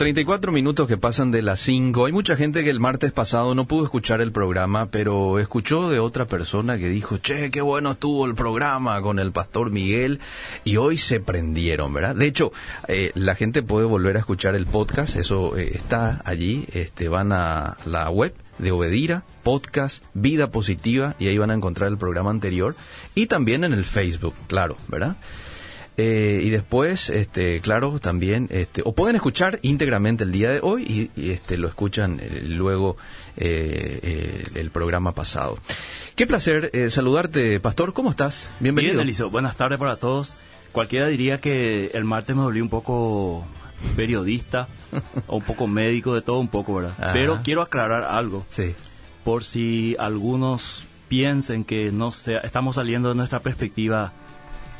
34 minutos que pasan de las 5. Hay mucha gente que el martes pasado no pudo escuchar el programa, pero escuchó de otra persona que dijo, che, qué bueno estuvo el programa con el pastor Miguel, y hoy se prendieron, ¿verdad? De hecho, eh, la gente puede volver a escuchar el podcast, eso eh, está allí, este, van a la web de Obedira, podcast, Vida Positiva, y ahí van a encontrar el programa anterior, y también en el Facebook, claro, ¿verdad? Eh, y después, este, claro, también, este, o pueden escuchar íntegramente el día de hoy y, este, lo escuchan eh, luego eh, el programa pasado. Qué placer saludarte, Pastor. ¿Cómo estás? Bienvenido. Bien, Eliso. Buenas tardes para todos. Cualquiera diría que el martes me volví un poco periodista o un poco médico, de todo un poco, ¿verdad? Pero quiero aclarar algo. Sí. Por si algunos piensen que no sea, estamos saliendo de nuestra perspectiva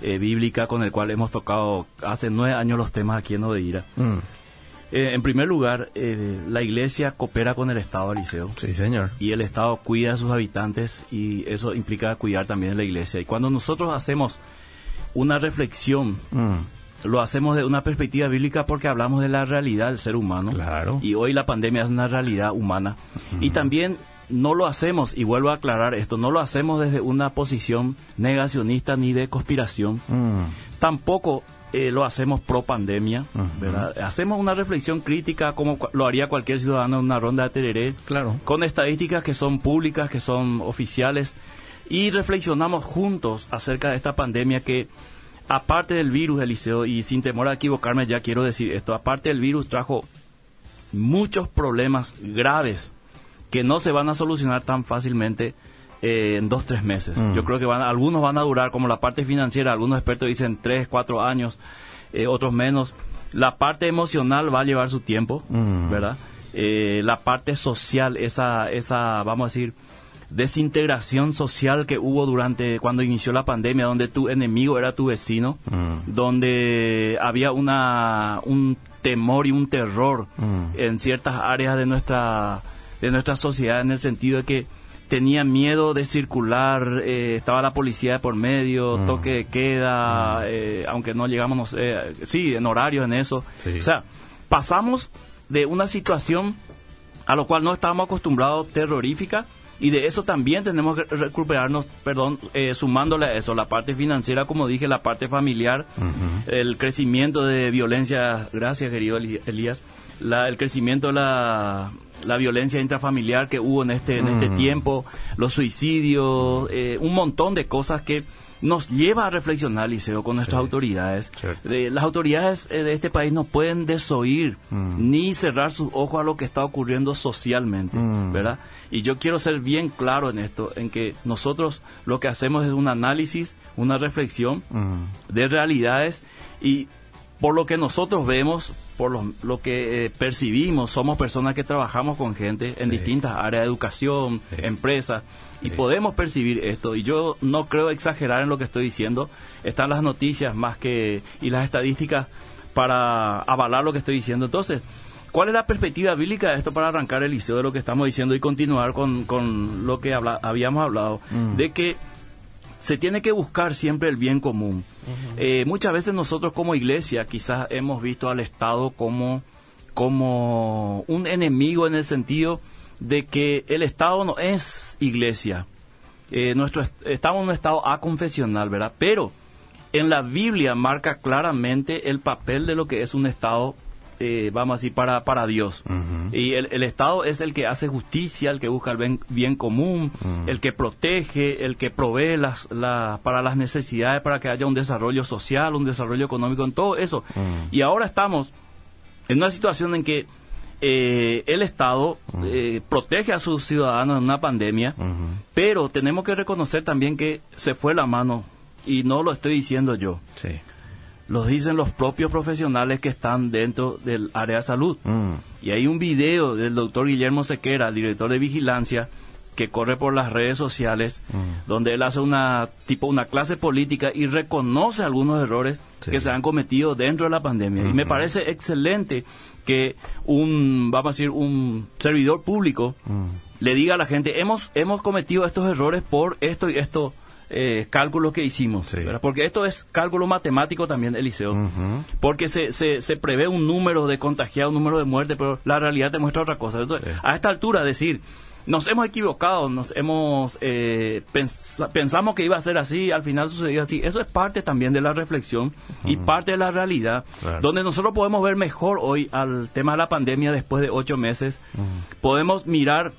eh, bíblica con el cual hemos tocado hace nueve años los temas aquí en Odeira. Mm. Eh, en primer lugar, eh, la iglesia coopera con el Estado Liceo. Sí, señor. Y el Estado cuida a sus habitantes y eso implica cuidar también de la iglesia. Y cuando nosotros hacemos una reflexión, mm. lo hacemos de una perspectiva bíblica porque hablamos de la realidad del ser humano. Claro. Y hoy la pandemia es una realidad humana. Y también no lo hacemos, y vuelvo a aclarar esto, no lo hacemos desde una posición negacionista ni de conspiración. Mm. Tampoco eh, lo hacemos pro pandemia, ¿verdad? Hacemos una reflexión crítica como lo haría cualquier ciudadano en una ronda de tereré, claro. con estadísticas que son públicas, que son oficiales, y reflexionamos juntos acerca de esta pandemia que, aparte del virus, Eliseo, y sin temor a equivocarme, ya quiero decir esto, aparte del virus trajo muchos problemas graves que no se van a solucionar tan fácilmente eh, en dos, tres meses. Mm. Yo creo que van, algunos van a durar, como la parte financiera, algunos expertos dicen tres, cuatro años, eh, otros menos. La parte emocional va a llevar su tiempo, mm. ¿verdad? Eh, la parte social, esa, esa, vamos a decir, desintegración social que hubo durante cuando inició la pandemia, donde tu enemigo era tu vecino, mm. donde había una un temor y un terror en ciertas áreas de nuestra de nuestra sociedad en el sentido de que tenía miedo de circular, eh, estaba la policía por medio, mm. toque de queda, mm. eh, aunque no llegamos, no sé, sí, en horario en eso. O sea, pasamos de una situación a lo cual no estábamos acostumbrados, terrorífica, y de eso también tenemos que recuperarnos, perdón, eh, sumándole a eso, la parte financiera, como dije, la parte familiar, el crecimiento de violencia, gracias querido Elías, la, el crecimiento de la la violencia intrafamiliar que hubo en este, en este mm. tiempo, los suicidios, eh, un montón de cosas que nos lleva a reflexionar, Liceo, con nuestras autoridades. las autoridades eh, de este país no pueden desoír mm. ni cerrar sus ojos a lo que está ocurriendo socialmente, mm. ¿verdad? Y yo quiero ser bien claro en esto, en que nosotros lo que hacemos es un análisis, una reflexión de realidades y por lo que nosotros vemos, por lo, que eh, percibimos, somos personas que trabajamos con gente en distintas áreas de educación, empresas, y podemos percibir esto. Y yo no creo exagerar en lo que estoy diciendo. Están las noticias más que y las estadísticas para avalar lo que estoy diciendo. Entonces, ¿cuál es la perspectiva bíblica de esto para arrancar el liceo de lo que estamos diciendo y continuar con, con lo que habíamos hablado? Mm. De que se tiene que buscar siempre el bien común. Eh, muchas veces nosotros como iglesia quizás hemos visto al Estado como, como un enemigo en el sentido de que el Estado no es iglesia. Eh, nuestro, estamos en un Estado aconfesional, ¿verdad? Pero en la Biblia marca claramente el papel de lo que es un Estado eh, vamos a decir, para, para Dios. Y el, Estado es el que hace justicia, el que busca el bien, común, el que protege, el que provee las, para las necesidades, para que haya un desarrollo social, un desarrollo económico, en todo eso. Y ahora estamos en una situación en que eh, el Estado eh, protege a sus ciudadanos en una pandemia, pero tenemos que reconocer también que se fue la mano, y no lo estoy diciendo yo. Sí los dicen los propios profesionales que están dentro del área de salud. Mm. Y hay un video del doctor Guillermo Sequera, director de vigilancia, que corre por las redes sociales, mm. donde él hace una tipo una clase política y reconoce algunos errores que se han cometido dentro de la pandemia. Y me parece excelente que un, vamos a decir, un servidor público mm. le diga a la gente, hemos, hemos cometido estos errores por esto y esto eh, cálculos que hicimos. Porque esto es cálculo matemático también, Eliseo. Ujú. Porque se, se, se prevé un número de contagiados, un número de muertes, pero la realidad te muestra otra cosa. Entonces, Sí. a esta altura, decir, nos hemos equivocado, nos hemos eh, pens- pensamos que iba a ser así, al final sucedió así. Eso es parte también de la reflexión y parte de la realidad, Claro. donde nosotros podemos ver mejor hoy al tema de la pandemia después de ocho meses. Podemos mirar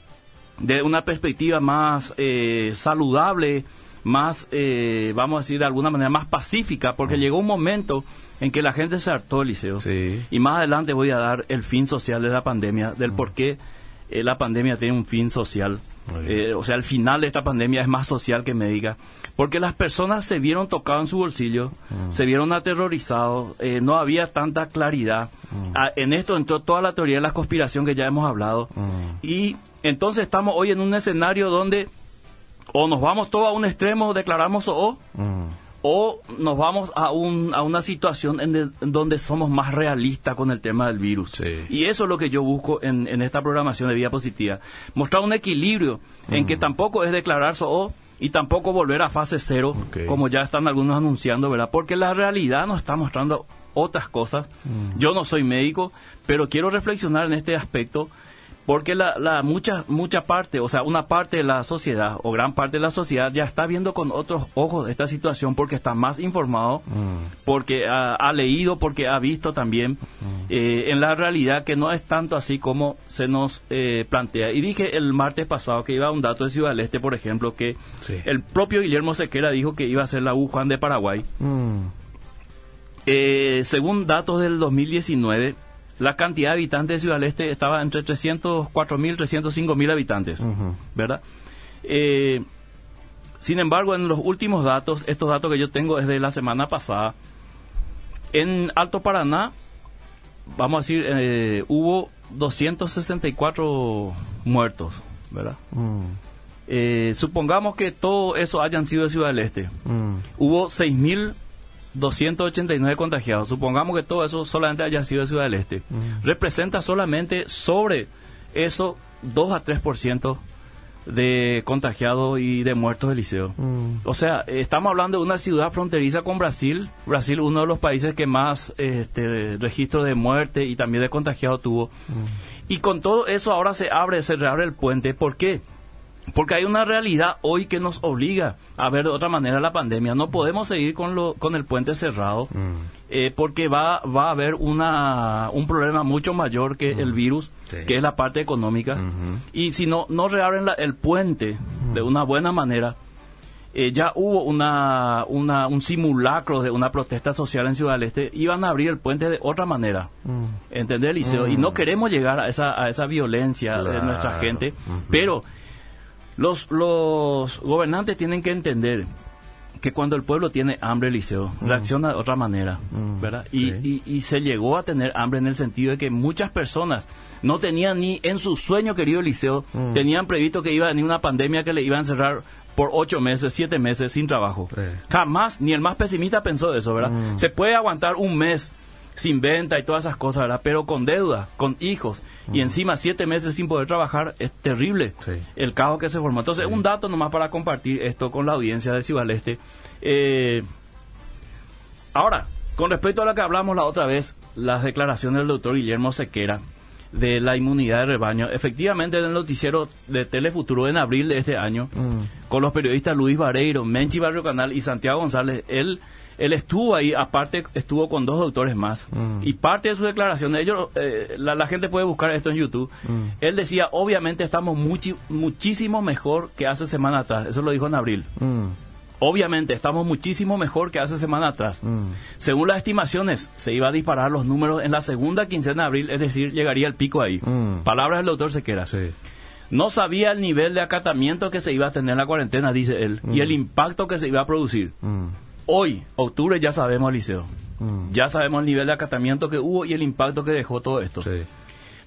de una perspectiva más eh, saludable, más, eh, vamos a decir de alguna manera, más pacífica, porque llegó un momento en que la gente se hartó, Liceo. Sí. Y más adelante voy a dar el fin social de la pandemia, del por qué eh, la pandemia tiene un fin social. Eh, o sea, el final de esta pandemia es más social que médica. Porque las personas se vieron tocadas en su bolsillo, se vieron aterrorizados, eh, no había tanta claridad. Ah, en esto entró toda la teoría de la conspiración que ya hemos hablado. Y entonces estamos hoy en un escenario donde o nos vamos todos a un extremo, declaramos o Mm. o nos vamos a, un, a una situación en, de- en donde somos más realistas con el tema del virus. Sí. Y eso es lo que yo busco en, en esta programación de diapositiva. Mostrar un equilibrio en que tampoco es declarar o y tampoco volver a fase cero, como ya están algunos anunciando, ¿verdad? Porque la realidad nos está mostrando otras cosas. Yo no soy médico, pero quiero reflexionar en este aspecto porque la, la mucha mucha parte, o sea, una parte de la sociedad o gran parte de la sociedad ya está viendo con otros ojos esta situación porque está más informado, porque ha, ha leído, porque ha visto también eh, en la realidad que no es tanto así como se nos eh, plantea. Y dije el martes pasado que iba a un dato de Ciudad del Este, por ejemplo, que Sí. el propio Guillermo Sequera dijo que iba a ser la Wuhan de Paraguay. Mm. Eh, según datos del 2019, la cantidad de habitantes de Ciudad del Este estaba entre 304.000 y 305.000 habitantes. ¿verdad? Eh, sin embargo, en los últimos datos, estos datos que yo tengo es de la semana pasada, en Alto Paraná, vamos a decir, eh, hubo 264 muertos, ¿verdad? Mm. Eh, supongamos que todo eso hayan sido de Ciudad del Este. Mm. Hubo 6.289 contagiados. Supongamos que todo eso solamente haya sido de Ciudad del Este. Representa solamente sobre eso 2 a 3% de contagiados y de muertos del liceo. Mm. O sea, estamos hablando de una ciudad fronteriza con Brasil. Brasil, uno de los países que más este, registro de muerte y también de contagiados tuvo. Y con todo eso ahora se abre, se reabre el puente. ¿Por qué? Porque hay una realidad hoy que nos obliga a ver de otra manera la pandemia. No podemos seguir con, lo, con el puente cerrado Mm. eh, porque va, va a haber una, un problema mucho mayor que el virus, Sí. que es la parte económica. Y si no, no reabren la- el puente de una buena manera, eh, ya hubo una, una, un simulacro de una protesta social en Ciudad del Este, iban a abrir el puente de otra manera. Mm. ¿Entendés, Liceo? Y no queremos llegar a esa, a esa violencia de nuestra gente, pero los, los gobernantes tienen que entender que cuando el pueblo tiene hambre, Liceo, reacciona de otra manera, Mm, ¿verdad? Y, y, y se llegó a tener hambre en el sentido de que muchas personas no tenían ni en su sueño, querido Liceo, Mm. tenían previsto que iba a venir una pandemia que le iba a encerrar por ocho meses, siete meses sin trabajo. Jamás, ni el más pesimista pensó eso, ¿verdad? Mm. Se puede aguantar un mes sin venta y todas esas cosas, ¿verdad? Pero con deuda, con hijos y encima siete meses sin poder trabajar es terrible. Sí. el caos que se formó. Entonces, un dato nomás para compartir esto con la audiencia de Ciudad del Este. Eh, ahora, con respecto a lo que hablamos la otra vez, las declaraciones del doctor Guillermo Sequera de la inmunidad de rebaño, efectivamente en el noticiero de Telefuturo en abril de este año, Mm. con los periodistas Luis Vareiro, Menchi Barrio Canal y Santiago González, él, él estuvo ahí, aparte estuvo con dos doctores más. Mm. Y parte de sus declaraciones, ellos, eh, la, la gente puede buscar esto en YouTube, Mm. él decía, obviamente estamos muchi- muchísimo mejor que hace semana atrás, eso lo dijo en abril. Mm. Obviamente estamos muchísimo mejor que hace semana atrás. Según las estimaciones, se iba a disparar los números en la segunda quincena de abril, es decir, llegaría el pico ahí. Palabras del doctor Sequera. Sí. No sabía el nivel de acatamiento que se iba a tener en la cuarentena, dice él, y el impacto que se iba a producir. Mm. Hoy, octubre, ya sabemos, Liceo. Mm. Ya sabemos el nivel de acatamiento que hubo y el impacto que dejó todo esto. Sí.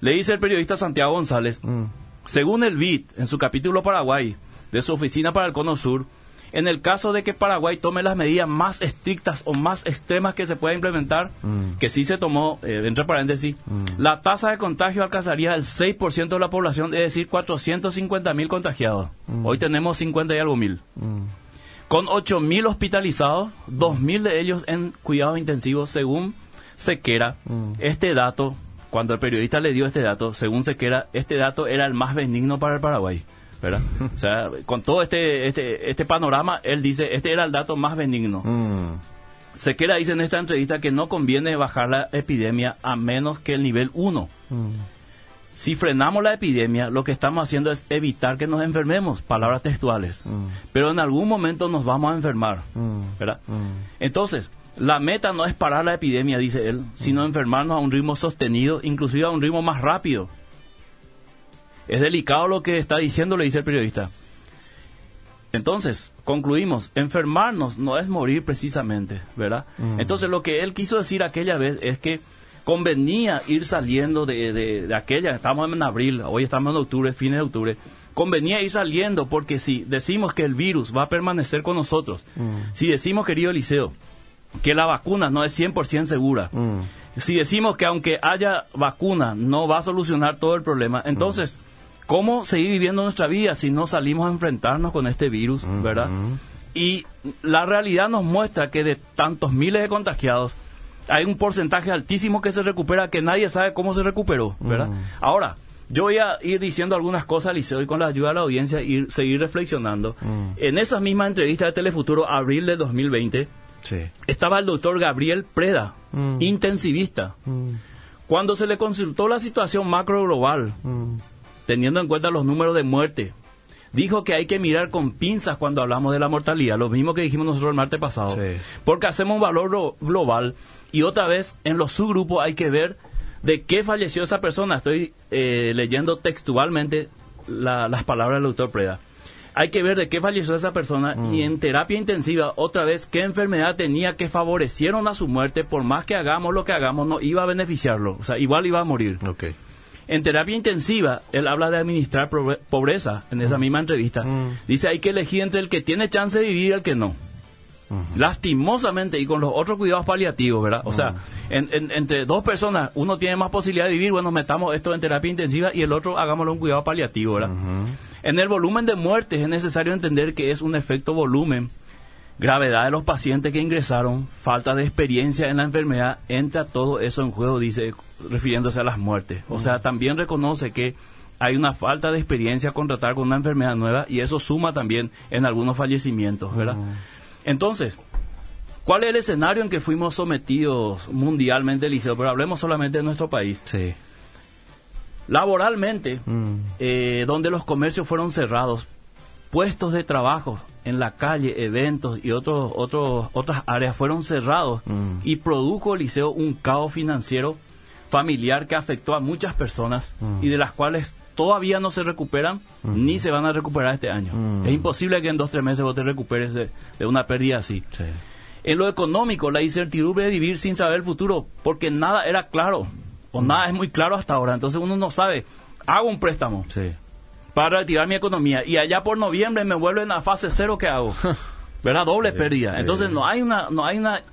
Le dice el periodista Santiago González, Mm. según el BID, en su capítulo Paraguay, de su oficina para el Cono Sur, en el caso de que Paraguay tome las medidas más estrictas o más extremas que se pueda implementar, Mm. que sí se tomó, eh, entre paréntesis, la tasa de contagio alcanzaría el 6% de la población, es decir, 450 mil contagiados. Hoy tenemos 50 y algo mil. Con 8.000 hospitalizados, 2.000 de ellos en cuidados intensivos, según Sequera. Mm. Este dato, cuando el periodista le dio este dato, según Sequera, este dato era el más benigno para el Paraguay. ¿verdad? O sea, con todo este, este, este panorama, él dice, este era el dato más benigno. Mm. Sequera dice en esta entrevista que no conviene bajar la epidemia a menos que el nivel 1. Mm. Si frenamos la epidemia, lo que estamos haciendo es evitar que nos enfermemos, palabras textuales. Mm. Pero en algún momento nos vamos a enfermar, Mm. ¿verdad? Mm. Entonces, la meta no es parar la epidemia, dice él, sino enfermarnos a un ritmo sostenido, inclusive a un ritmo más rápido. Es delicado lo que está diciendo, le dice el periodista. Entonces, concluimos, enfermarnos no es morir precisamente, ¿verdad? Entonces, lo que él quiso decir aquella vez es que convenía ir saliendo de, de- de aquella, estamos en abril, hoy estamos en octubre, fines de octubre, convenía ir saliendo porque si decimos que el virus va a permanecer con nosotros, Mm. si decimos, querido Eliseo, que la vacuna no es 100% segura, Mm. si decimos que aunque haya vacuna no va a solucionar todo el problema, entonces, ¿cómo seguir viviendo nuestra vida si no salimos a enfrentarnos con este virus, verdad? Y la realidad nos muestra que de tantos miles de contagiados, hay un porcentaje altísimo que se recupera que nadie sabe cómo se recuperó, ¿verdad? Ahora, yo voy a ir diciendo algunas cosas, Liceo, y con la ayuda de la audiencia, ir, seguir reflexionando. En esa misma entrevista de Telefuturo, abril de 2020, Sí. estaba el doctor Gabriel Preda, Mm. intensivista. Mm. Cuando se le consultó la situación macro global, Mm. teniendo en cuenta los números de muerte, dijo que hay que mirar con pinzas cuando hablamos de la mortalidad, lo mismo que dijimos nosotros el martes pasado, Sí. porque hacemos un valor glo- global y otra vez en los subgrupos hay que ver de qué falleció esa persona. Estoy eh, leyendo textualmente la- las palabras del doctor Preda. Hay que ver de qué falleció esa persona y en terapia intensiva, otra vez, qué enfermedad tenía que favorecieron a su muerte, por más que hagamos lo que hagamos, no iba a beneficiarlo, o sea, igual iba a morir. En terapia intensiva, él habla de administrar pobreza en esa misma entrevista. Mm. Dice, hay que elegir entre el que tiene chance de vivir y el que no. Lastimosamente, y con los otros cuidados paliativos, ¿verdad? O sea, en- en- entre dos personas, uno tiene más posibilidad de vivir, bueno, metamos esto en terapia intensiva y el otro hagámoslo un cuidado paliativo, ¿verdad? En el volumen de muertes es necesario entender que es un efecto volumen. Gravedad de los pacientes que ingresaron, falta de experiencia en la enfermedad, entra todo eso en juego, dice, refiriéndose a las muertes. O sea, también reconoce que hay una falta de experiencia con tratar con una enfermedad nueva y eso suma también en algunos fallecimientos, ¿verdad? Entonces, ¿cuál es el escenario en que fuimos sometidos mundialmente, Liceo? Pero hablemos solamente de nuestro país. Sí. Laboralmente, Mm. eh, donde los comercios fueron cerrados, puestos de trabajo en la calle, eventos y otros, otros, otras áreas fueron cerrados Mm. y produjo Liceo un caos financiero familiar que afectó a muchas personas Mm. y de las cuales todavía no se recuperan ni se van a recuperar este año. Mm. Es imposible que en dos o tres meses vos te recuperes de, de una pérdida así. Sí. En lo económico, la incertidumbre de vivir sin saber el futuro, porque nada era claro, o nada es muy claro hasta ahora. Entonces uno no sabe, hago un préstamo Sí. para reactivar mi economía y allá por noviembre me vuelven a fase cero, ¿qué hago? ¿Verdad? Doble pérdida. Entonces no hay una, no hay una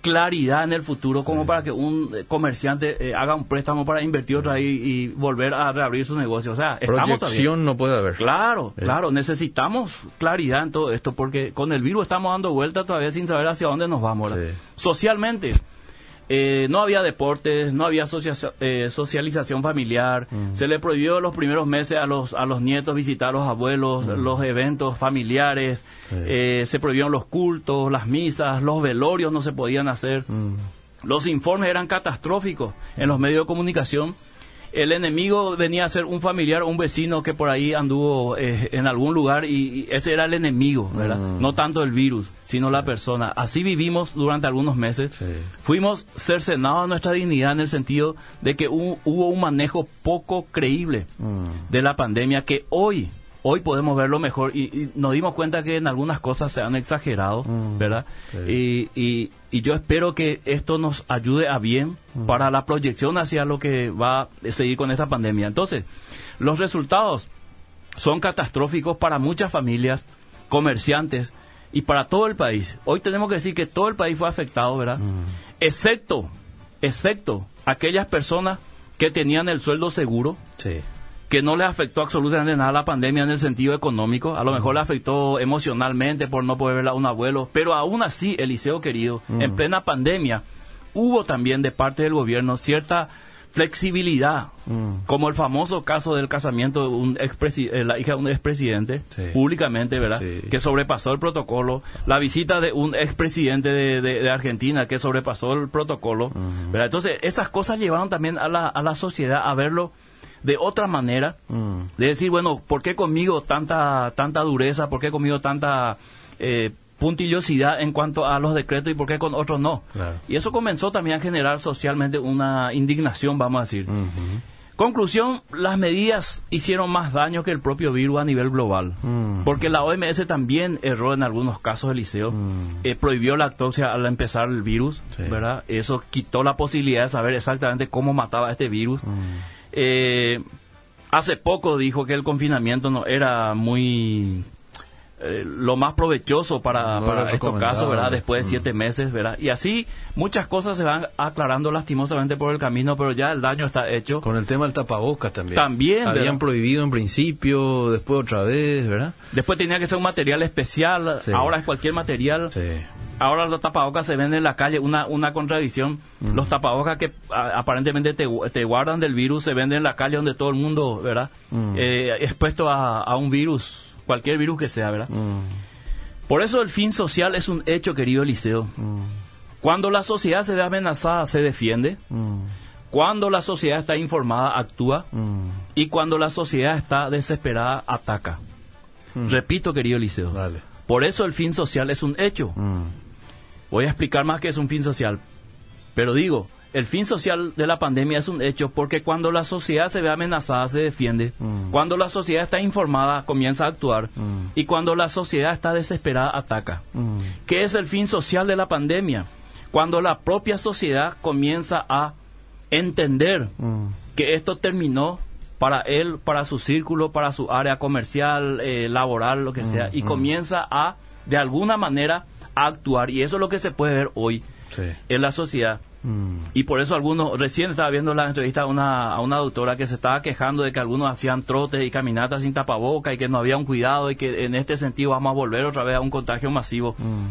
claridad en el futuro como para que un eh, comerciante eh, haga un préstamo para invertir otra vez y, y volver a reabrir su negocio. O sea, estamos todavía. Proyección no puede haber. Claro, claro, necesitamos claridad en todo esto porque con el virus estamos dando vuelta todavía sin saber hacia dónde nos vamos. Socialmente, eh, no había deportes, no había socia- eh, socialización familiar, se le prohibió los primeros meses a los, a los nietos visitar a los abuelos, los eventos familiares, eh, se prohibieron los cultos, las misas, los velorios no se podían hacer. Los informes eran catastróficos en los medios de comunicación. El enemigo venía a ser un familiar o un vecino que por ahí anduvo eh, en algún lugar y, y ese era el enemigo, ¿verdad? Mm. No tanto el virus, sino la persona. Así vivimos durante algunos meses. Sí. Fuimos cercenados a nuestra dignidad en el sentido de que hu- hubo un manejo poco creíble Mm. de la pandemia que hoy, hoy podemos verlo mejor y, y nos dimos cuenta que en algunas cosas se han exagerado, Mm, ¿verdad? sí. Y, y- y yo espero que esto nos ayude a bien Mm. para la proyección hacia lo que va a seguir con esta pandemia. Entonces, los resultados son catastróficos para muchas familias, comerciantes y para todo el país. Hoy tenemos que decir que todo el país fue afectado, ¿verdad? Mm. Excepto, excepto aquellas personas que tenían el sueldo seguro, Sí. Que no le afectó absolutamente nada la pandemia en el sentido económico, a lo mejor le afectó emocionalmente por no poder ver a un abuelo, pero aún así, Eliseo querido, en plena pandemia, hubo también de parte del gobierno cierta flexibilidad, como el famoso caso del casamiento de un eh, la hija de un expresidente, públicamente, ¿verdad? Que sobrepasó el protocolo, la visita de un expresidente de, de, Argentina que sobrepasó el protocolo, ¿verdad? Entonces, esas cosas llevaron también a la, a la sociedad a verlo de otra manera, de decir, bueno, ¿por qué conmigo tanta, tanta dureza? ¿Por qué conmigo tanta... Eh, puntillosidad en cuanto a los decretos y por qué con otros no. Y eso comenzó también a generar socialmente una indignación, vamos a decir. Conclusión, las medidas hicieron más daño que el propio virus a nivel global, mm. porque la OMS también erró en algunos casos, Eliseo, mm. eh, prohibió la autopsia al empezar el virus, ¿verdad? Eso quitó la posibilidad de saber exactamente cómo mataba este virus. Eh, hace poco dijo que el confinamiento no era muy eh, lo más provechoso para, para estos casos, ¿verdad? Después de siete meses, ¿verdad? Y así muchas cosas se van aclarando lastimosamente por el camino, pero ya el daño está hecho. Con el tema del tapabocas también. También. Habían prohibido en principio, después otra vez, ¿verdad? Después tenía que ser un material especial, ahora es cualquier material. Sí. Ahora los tapabocas se venden en la calle, una, una contradicción. Los tapabocas que aparentemente te, te, guardan del virus se venden en la calle donde todo el mundo, ¿verdad? Eh, expuesto a, a un virus cualquier virus que sea, ¿verdad? Mm. Por eso el fin social es un hecho, querido Eliseo. Mm. Cuando la sociedad se ve amenazada, se defiende. Mm. Cuando la sociedad está informada, actúa. Y cuando la sociedad está desesperada, ataca. Repito, querido Eliseo. Por eso el fin social es un hecho. Voy a explicar más qué es un fin social. Pero digo, el fin social de la pandemia es un hecho porque cuando la sociedad se ve amenazada se defiende, mm. cuando la sociedad está informada comienza a actuar mm. y cuando la sociedad está desesperada ataca. Mm. ¿Qué es el fin social de la pandemia? Cuando la propia sociedad comienza a entender que esto terminó para él, para su círculo, para su área comercial, eh, laboral, lo que sea, y comienza a, de alguna manera, a actuar. Y eso es lo que se puede ver hoy en la sociedad. Y por eso algunos, recién estaba viendo la entrevista a una, a una doctora que se estaba quejando de que algunos hacían trotes y caminatas sin tapaboca y que no había un cuidado y que en este sentido vamos a volver otra vez a un contagio masivo. Mm.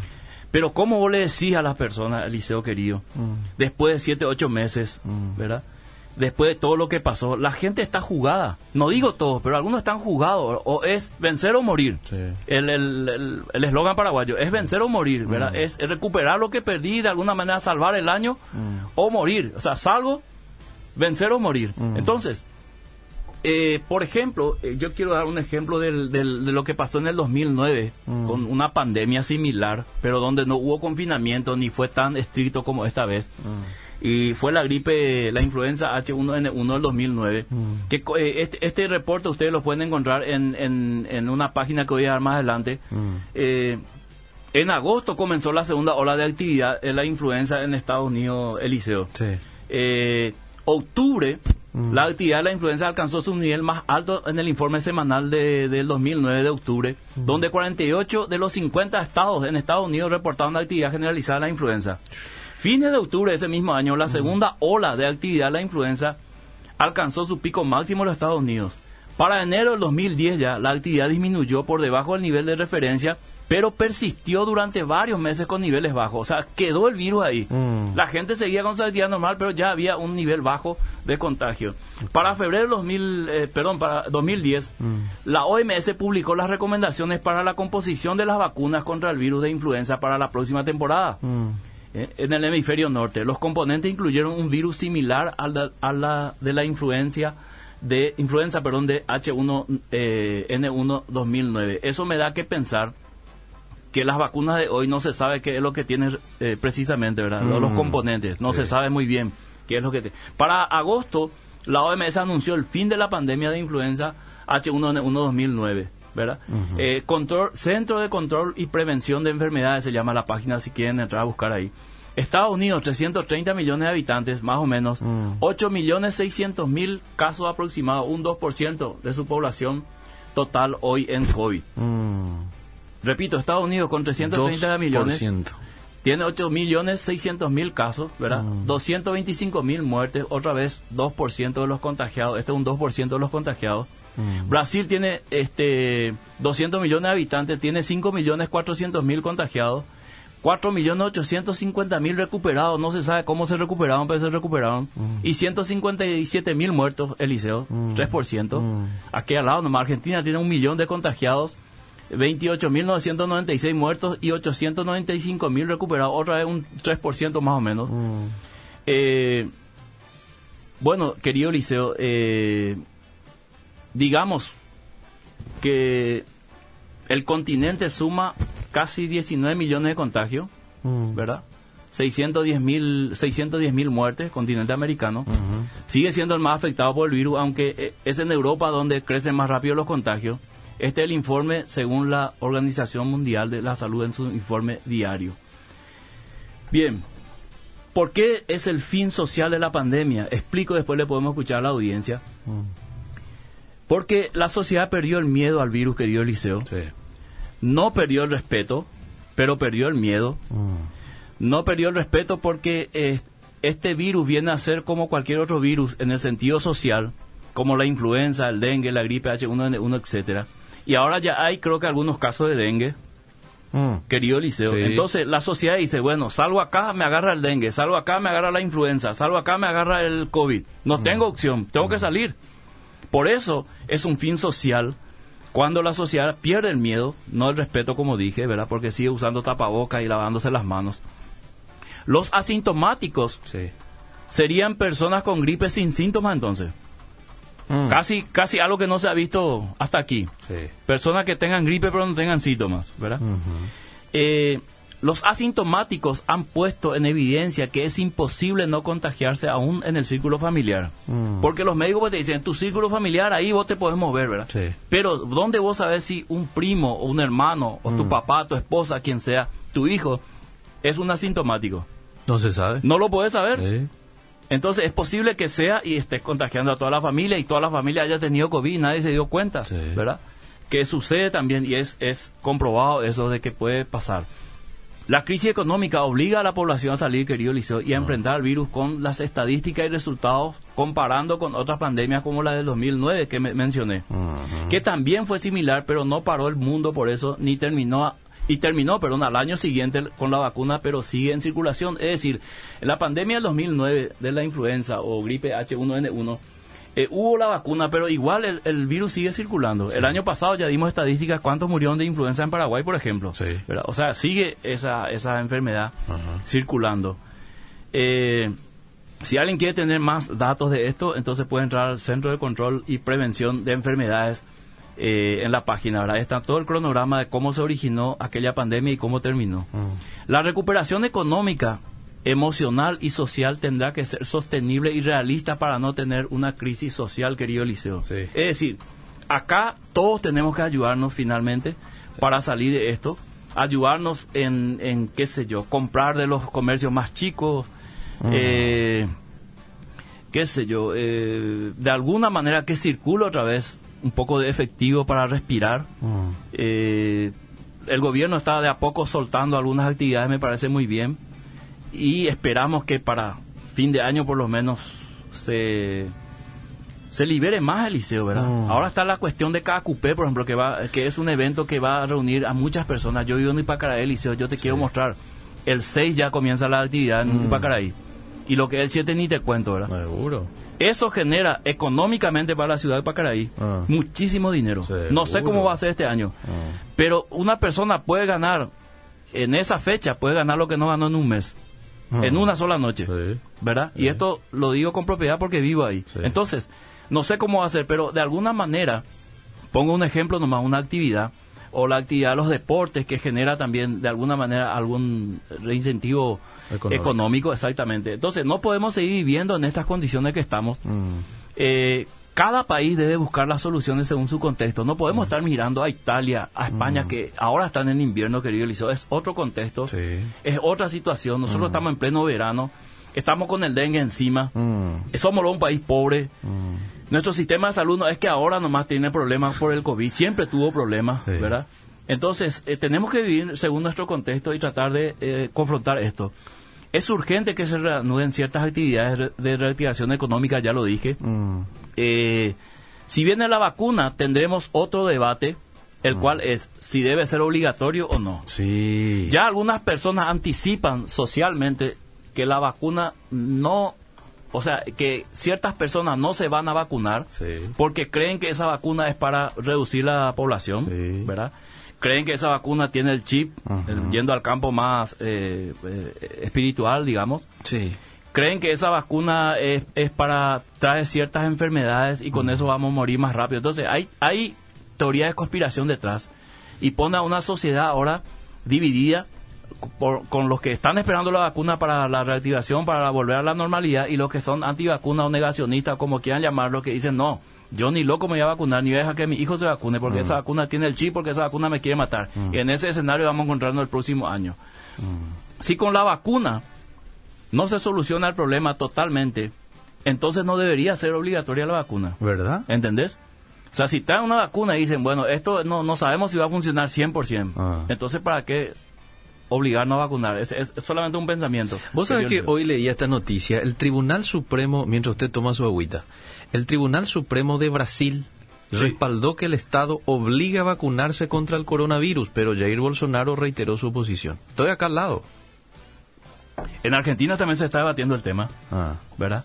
Pero ¿cómo vos le decís a las personas, Eliseo querido, mm. después de siete, ocho meses, ¿verdad? Después de todo lo que pasó, la gente está jugada. No digo todos, pero algunos están jugados. O es vencer o morir. El eslogan el, paraguayo es vencer o morir, ¿verdad? Mm. Es, recuperar lo que perdí, de alguna manera salvar el año mm. o morir. O sea, salvo, vencer o morir. Mm. Entonces, eh, por ejemplo, eh, yo quiero dar un ejemplo del, de lo que pasó en el 2009 con una pandemia similar, pero donde no hubo confinamiento ni fue tan estricto como esta vez y fue la gripe, la influenza H1N1 del 2009. Mm. Que, eh, este, este, reporte ustedes lo pueden encontrar en, en, una página que voy a dar más adelante. Mm. Eh, en agosto comenzó la segunda ola de actividad en la influenza en Estados Unidos, Eliseo. Eh, octubre, mm. la actividad de la influenza alcanzó su nivel más alto en el informe semanal de, del 2009 de octubre, donde 48 de los 50 estados en Estados Unidos reportaron la actividad generalizada de la influenza. Fines de octubre de ese mismo año, la segunda ola de actividad de la influenza alcanzó su pico máximo en los Estados Unidos. Para enero del 2010 ya la actividad disminuyó por debajo del nivel de referencia, pero persistió durante varios meses con niveles bajos. O sea, quedó el virus ahí. Mm. La gente seguía con su actividad normal, pero ya había un nivel bajo de contagio. Para febrero 2000, eh, perdón, para 2010, mm. la OMS publicó las recomendaciones para la composición de las vacunas contra el virus de influenza para la próxima temporada. Mm. Eh, en el hemisferio norte. Los componentes incluyeron un virus similar a la, a la de la influencia de influenza, perdón, de H1N1 eh, 2009. Eso me da que pensar que las vacunas de hoy no se sabe qué es lo que tienen eh, precisamente, ¿verdad? Los mm. componentes, no se sabe muy bien qué es lo que Para agosto, la OMS anunció el fin de la pandemia de influenza H1N1 2009. ¿Verdad? Eh, control, Centro de Control y Prevención de Enfermedades se llama la página si quieren entrar a buscar ahí. Estados Unidos, 330 millones de habitantes, más o menos, 8 mm. millones 600 mil casos aproximados, un 2% de su población total hoy en COVID. Mm. Repito, Estados Unidos con 330 millones. tiene 8 millones 600 mil casos, ¿verdad? 225 mil muertes, otra vez 2% de los contagiados, este es un 2% de los contagiados. Brasil tiene este 200 millones de habitantes, tiene 5 millones 400 mil contagiados, 4 millones 850 mil recuperados, no se sabe cómo se recuperaron, pero se recuperaron, y 157 mil muertos, Eliseo, 3%. Aquí al lado, nomás Argentina tiene un millón de contagiados, 28.996 muertos y 895.000 recuperados, otra vez un 3% más o menos. Eh, bueno, querido Liceo, eh, digamos que el continente suma casi 19 millones de contagios, ¿verdad? 610 mil 610 mil muertes, continente americano. Sigue siendo el más afectado por el virus, aunque eh, es en Europa donde crecen más rápido los contagios. Este es el informe según la Organización Mundial de la Salud en su informe diario. Bien, ¿por qué es el fin social de la pandemia? Explico, después le podemos escuchar a la audiencia. Porque la sociedad perdió el miedo al virus, querido Eliseo. No perdió el respeto, pero perdió el miedo. No perdió el respeto porque eh, este virus viene a ser como cualquier otro virus en el sentido social, como la influenza, el dengue, la gripe H1N1, etcétera. Y ahora ya hay, creo que algunos casos de dengue, querido Eliseo. Entonces la sociedad dice, bueno, salgo acá, me agarra el dengue, salgo acá, me agarra la influenza, salgo acá, me agarra el COVID. No tengo opción, tengo que salir. Por eso es un fin social cuando la sociedad pierde el miedo, no el respeto como dije, ¿verdad? Porque sigue usando tapabocas y lavándose las manos. Los asintomáticos serían personas con gripe sin síntomas entonces. Casi, casi algo que no se ha visto hasta aquí. Personas que tengan gripe pero no tengan síntomas, ¿verdad? eh, los asintomáticos han puesto en evidencia que es imposible no contagiarse aún en el círculo familiar. Mm. Porque los médicos te dicen, en tu círculo familiar ahí vos te podés mover, ¿verdad? Sí. Pero ¿dónde vos sabés si un primo o un hermano o tu Mm. papá, tu esposa, quien sea, tu hijo, es un asintomático? No se sabe. No lo podés saber. Sí. Entonces es posible que sea y estés contagiando a toda la familia y toda la familia haya tenido COVID y nadie se dio cuenta, Sí. ¿verdad? Que sucede también y es, es comprobado eso de que puede pasar. La crisis económica obliga a la población a salir, querido Liceo, y a enfrentar el virus con las estadísticas y resultados comparando con otras pandemias como la del 2009 que me mencioné, que también fue similar, pero no paró el mundo por eso, ni terminó y terminó, perdón, al año siguiente con la vacuna, pero sigue en circulación. Es decir, la pandemia del 2009 de la influenza o gripe H1N1, eh, hubo la vacuna, pero igual el, el virus sigue circulando. El año pasado ya dimos estadísticas cuántos murieron de influenza en Paraguay, por ejemplo. Sí. O sea, sigue esa, esa enfermedad circulando. Eh, si alguien quiere tener más datos de esto, entonces puede entrar al Centro de Control y Prevención de Enfermedades eh, en la página. ¿verdad? Está todo el cronograma de cómo se originó aquella pandemia y cómo terminó. La recuperación económica, emocional y social tendrá que ser sostenible y realista para no tener una crisis social, querido. Sí. Es decir, acá todos tenemos que ayudarnos finalmente para salir de esto, ayudarnos en, en qué sé yo, comprar de los comercios más chicos, eh, qué sé yo, eh, de alguna manera que circule otra vez un poco de efectivo para respirar. Eh, el gobierno está de a poco soltando algunas actividades, me parece muy bien, y esperamos que para fin de año por lo menos se se libere más el liceo, ¿verdad? Mm. Ahora está la cuestión de Cacupé, por ejemplo, que va que es un evento que va a reunir a muchas personas. Yo vivo en Ipacaraí, liceo, yo te quiero mostrar. El 6 ya comienza la actividad en Mm. Ipacaraí. Y lo que es el 7 ni te cuento, ¿verdad? Seguro. Eso genera económicamente para la ciudad de Pacaraí Ah. muchísimo dinero. Seguro. No sé cómo va a ser este año, Ah. pero una persona puede ganar en esa fecha, puede ganar lo que no ganó en un mes, Ah. en una sola noche, Sí. ¿verdad? Y esto lo digo con propiedad porque vivo ahí. Sí. Entonces, no sé cómo ser, pero de alguna manera, pongo un ejemplo nomás, una actividad o la actividad de los deportes que genera también de alguna manera algún reincentivo Económico. económico, exactamente. Entonces, no podemos seguir viviendo en estas condiciones que estamos. Mm. Eh, cada país debe buscar las soluciones según su contexto. No podemos estar mirando a Italia, a España, que ahora están en invierno, querido Eliseo. Es otro contexto, Sí. es otra situación. Nosotros estamos en pleno verano, estamos con el dengue encima, somos un país pobre. Nuestro sistema de salud no es que ahora nomás tiene problemas por el COVID, siempre tuvo problemas, Sí. ¿verdad? Entonces, eh, tenemos que vivir según nuestro contexto y tratar de eh, confrontar esto. Es urgente que se reanuden ciertas actividades de reactivación económica, ya lo dije. Eh, si viene la vacuna, tendremos otro debate, el Mm. cual es si debe ser obligatorio o no. Sí. Ya algunas personas anticipan socialmente que la vacuna no, o sea, que ciertas personas no se van a vacunar Sí. porque creen que esa vacuna es para reducir la población, Sí. ¿verdad? Creen que esa vacuna tiene el chip, el- yendo al campo más eh, eh, espiritual, digamos. Sí. Creen que esa vacuna es, es para traer ciertas enfermedades y con eso vamos a morir más rápido. Entonces, hay, hay teoría de conspiración detrás y pone a una sociedad ahora dividida por- con los que están esperando la vacuna para la reactivación, para volver a la normalidad y los que son antivacunas o negacionistas, como quieran llamarlo, que dicen no. Yo ni loco me voy a vacunar, ni voy a dejar que mi hijo se vacune, porque esa vacuna tiene el chip, porque esa vacuna me quiere matar. Y en ese escenario vamos a encontrarnos el próximo año. Si con la vacuna no se soluciona el problema totalmente, entonces no debería ser obligatoria la vacuna. ¿Verdad? ¿Entendés? O sea, si traen una vacuna y dicen, bueno, esto no, no sabemos si va a funcionar 100%, Ah. entonces ¿para qué obligarnos a vacunar? Es, es solamente un pensamiento. Vos sabés que hoy leía esta noticia, el Tribunal Supremo, mientras usted toma su agüita, el Tribunal Supremo de Brasil Sí. respaldó que el Estado obliga a vacunarse contra el coronavirus, pero Jair Bolsonaro reiteró su oposición. Estoy acá al lado. En Argentina también se está debatiendo el tema, Ah, ¿verdad?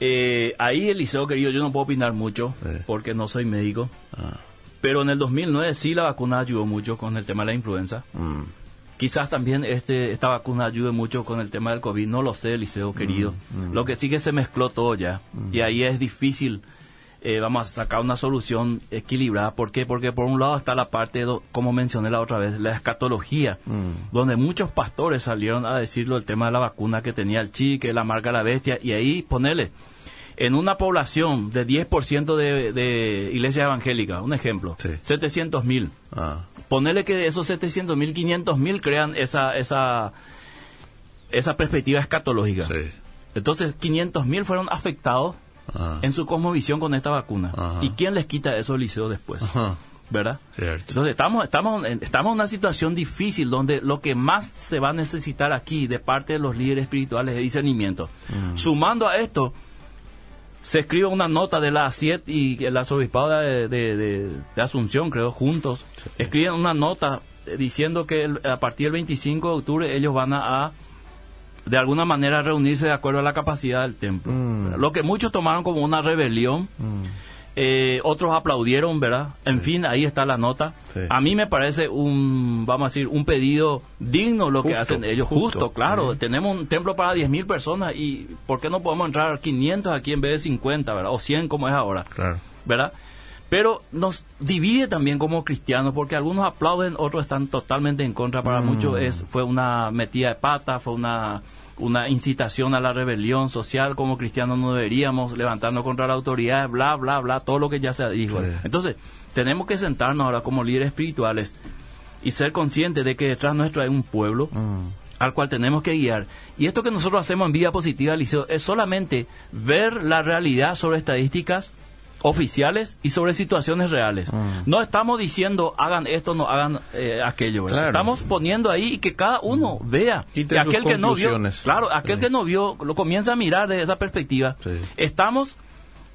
Eh, ahí, Eliseo, querido, yo no puedo opinar mucho porque no soy médico, ah, pero en el 2009 sí la vacuna ayudó mucho con el tema de la influenza. mm, Quizás también este, esta vacuna ayude mucho con el tema del COVID, no lo sé, Liceo querido. Lo que sí que se mezcló todo ya. Y ahí es difícil, eh, vamos a sacar una solución equilibrada. ¿Por qué? Porque por un lado está la parte, do- como mencioné la otra vez, la escatología, mm. donde muchos pastores salieron a decirlo el tema de la vacuna que tenía el chi, que la marca de la bestia, y ahí ponele. En una población de 10% de, de iglesia evangélica, un ejemplo, Sí. 700 mil, ah, Ponele que de esos 700 mil, 500 mil crean esa, esa, esa perspectiva escatológica. sí, Entonces, 500 mil fueron afectados en su cosmovisión con esta vacuna. Ajá. ¿Y quién les quita eso al liceo después? ajá, ¿Verdad? cierto. Entonces, estamos, estamos, en, estamos en una situación difícil donde lo que más se va a necesitar aquí de parte de los líderes espirituales es discernimiento. Sumando a esto, se escribe una nota de la ASIET y el arzobispado de, de- de- de Asunción, creo, juntos, escriben una nota eh, diciendo que el- a partir del 25 de octubre ellos van a, a, de alguna manera, reunirse de acuerdo a la capacidad del templo. Mm. Lo que muchos tomaron como una rebelión, Mm, eh, otros aplaudieron, ¿verdad? En fin, ahí está la nota. Sí. A mí me parece un, vamos a decir, un pedido digno lo que hacen ellos. justo. Justo, claro. Sí. Tenemos un templo para 10.000 personas y ¿por qué no podemos entrar 500 aquí en vez de 50, ¿verdad? O 100 como es ahora, claro. ¿verdad? Pero nos divide también como cristianos porque algunos aplauden, otros están totalmente en contra. Para Mm. muchos es fue una metida de pata, fue una una incitación a la rebelión social, como cristianos no deberíamos levantarnos contra la autoridad, bla, bla, bla, todo lo que ya se dijo. Sí. Entonces, tenemos que sentarnos ahora como líderes espirituales y ser conscientes de que detrás nuestro hay un pueblo Mm, al cual tenemos que guiar. Y esto que nosotros hacemos en Vida Positiva, Liceo, es solamente ver la realidad sobre estadísticas oficiales y sobre situaciones reales. Mm. No estamos diciendo hagan esto, no hagan eh, aquello. Estamos poniendo ahí y que cada uno vea. Quite Y aquel que no vio, claro, aquel Sí. que no vio, lo comienza a mirar desde esa perspectiva. Sí. Estamos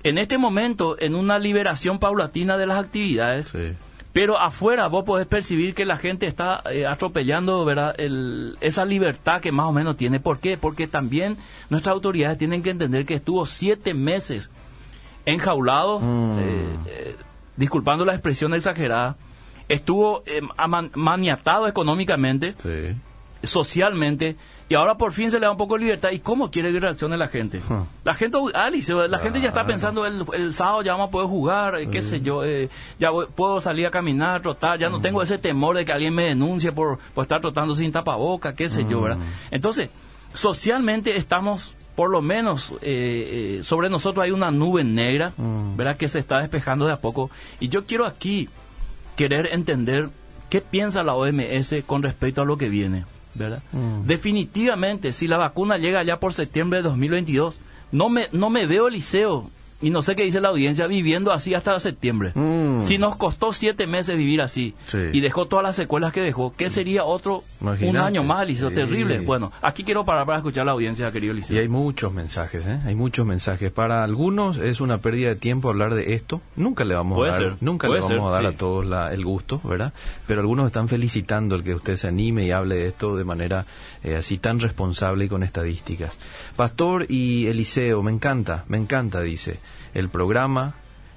en este momento en una liberación paulatina de las actividades. sí. Pero afuera vos podés percibir que la gente está eh, atropellando ¿verdad? El- esa libertad que más o menos tiene. ¿Por qué? Porque también nuestras autoridades tienen que entender que estuvo siete meses enjaulado, Mm. eh, eh, disculpando la expresión exagerada, estuvo eh, aman- maniatado económicamente, Sí. socialmente, y ahora por fin se le da un poco de libertad. ¿Y cómo quiere que reaccione la gente? Huh. La gente, Alice, la gente ya está pensando el, el sábado ya vamos a poder jugar, eh, qué sé yo, eh, ya voy- puedo salir a caminar, trotar, ya no tengo ese temor de que alguien me denuncie por, por estar trotando sin tapaboca, qué sé yo, ¿verdad? Entonces, socialmente estamos, por lo menos, eh, eh, sobre nosotros hay una nube negra, Mm. ¿verdad? Que se está despejando de a poco. Y yo quiero aquí querer entender qué piensa la OMS con respecto a lo que viene, ¿verdad? Mm. Definitivamente, si la vacuna llega ya por septiembre de 2022, no me, no me veo, Eliseo, y no sé qué dice la audiencia, viviendo así hasta septiembre. Mm. Si nos costó siete meses vivir así Sí. y dejó todas las secuelas que dejó, ¿qué sería otro un año más? Sí. Terrible. Bueno, aquí quiero parar para escuchar la audiencia, querido Y Liceo. hay muchos mensajes, ¿eh? Hay muchos mensajes. Para algunos es una pérdida de tiempo hablar de esto. Nunca le vamos Puede a dar, ser, nunca le vamos ser, a dar sí. a todos la- el gusto, ¿verdad? Pero algunos están felicitando el que usted se anime y hable de esto de manera eh, así tan responsable y con estadísticas. Pastor y Eliseo, me encanta, me encanta, dice. El programa,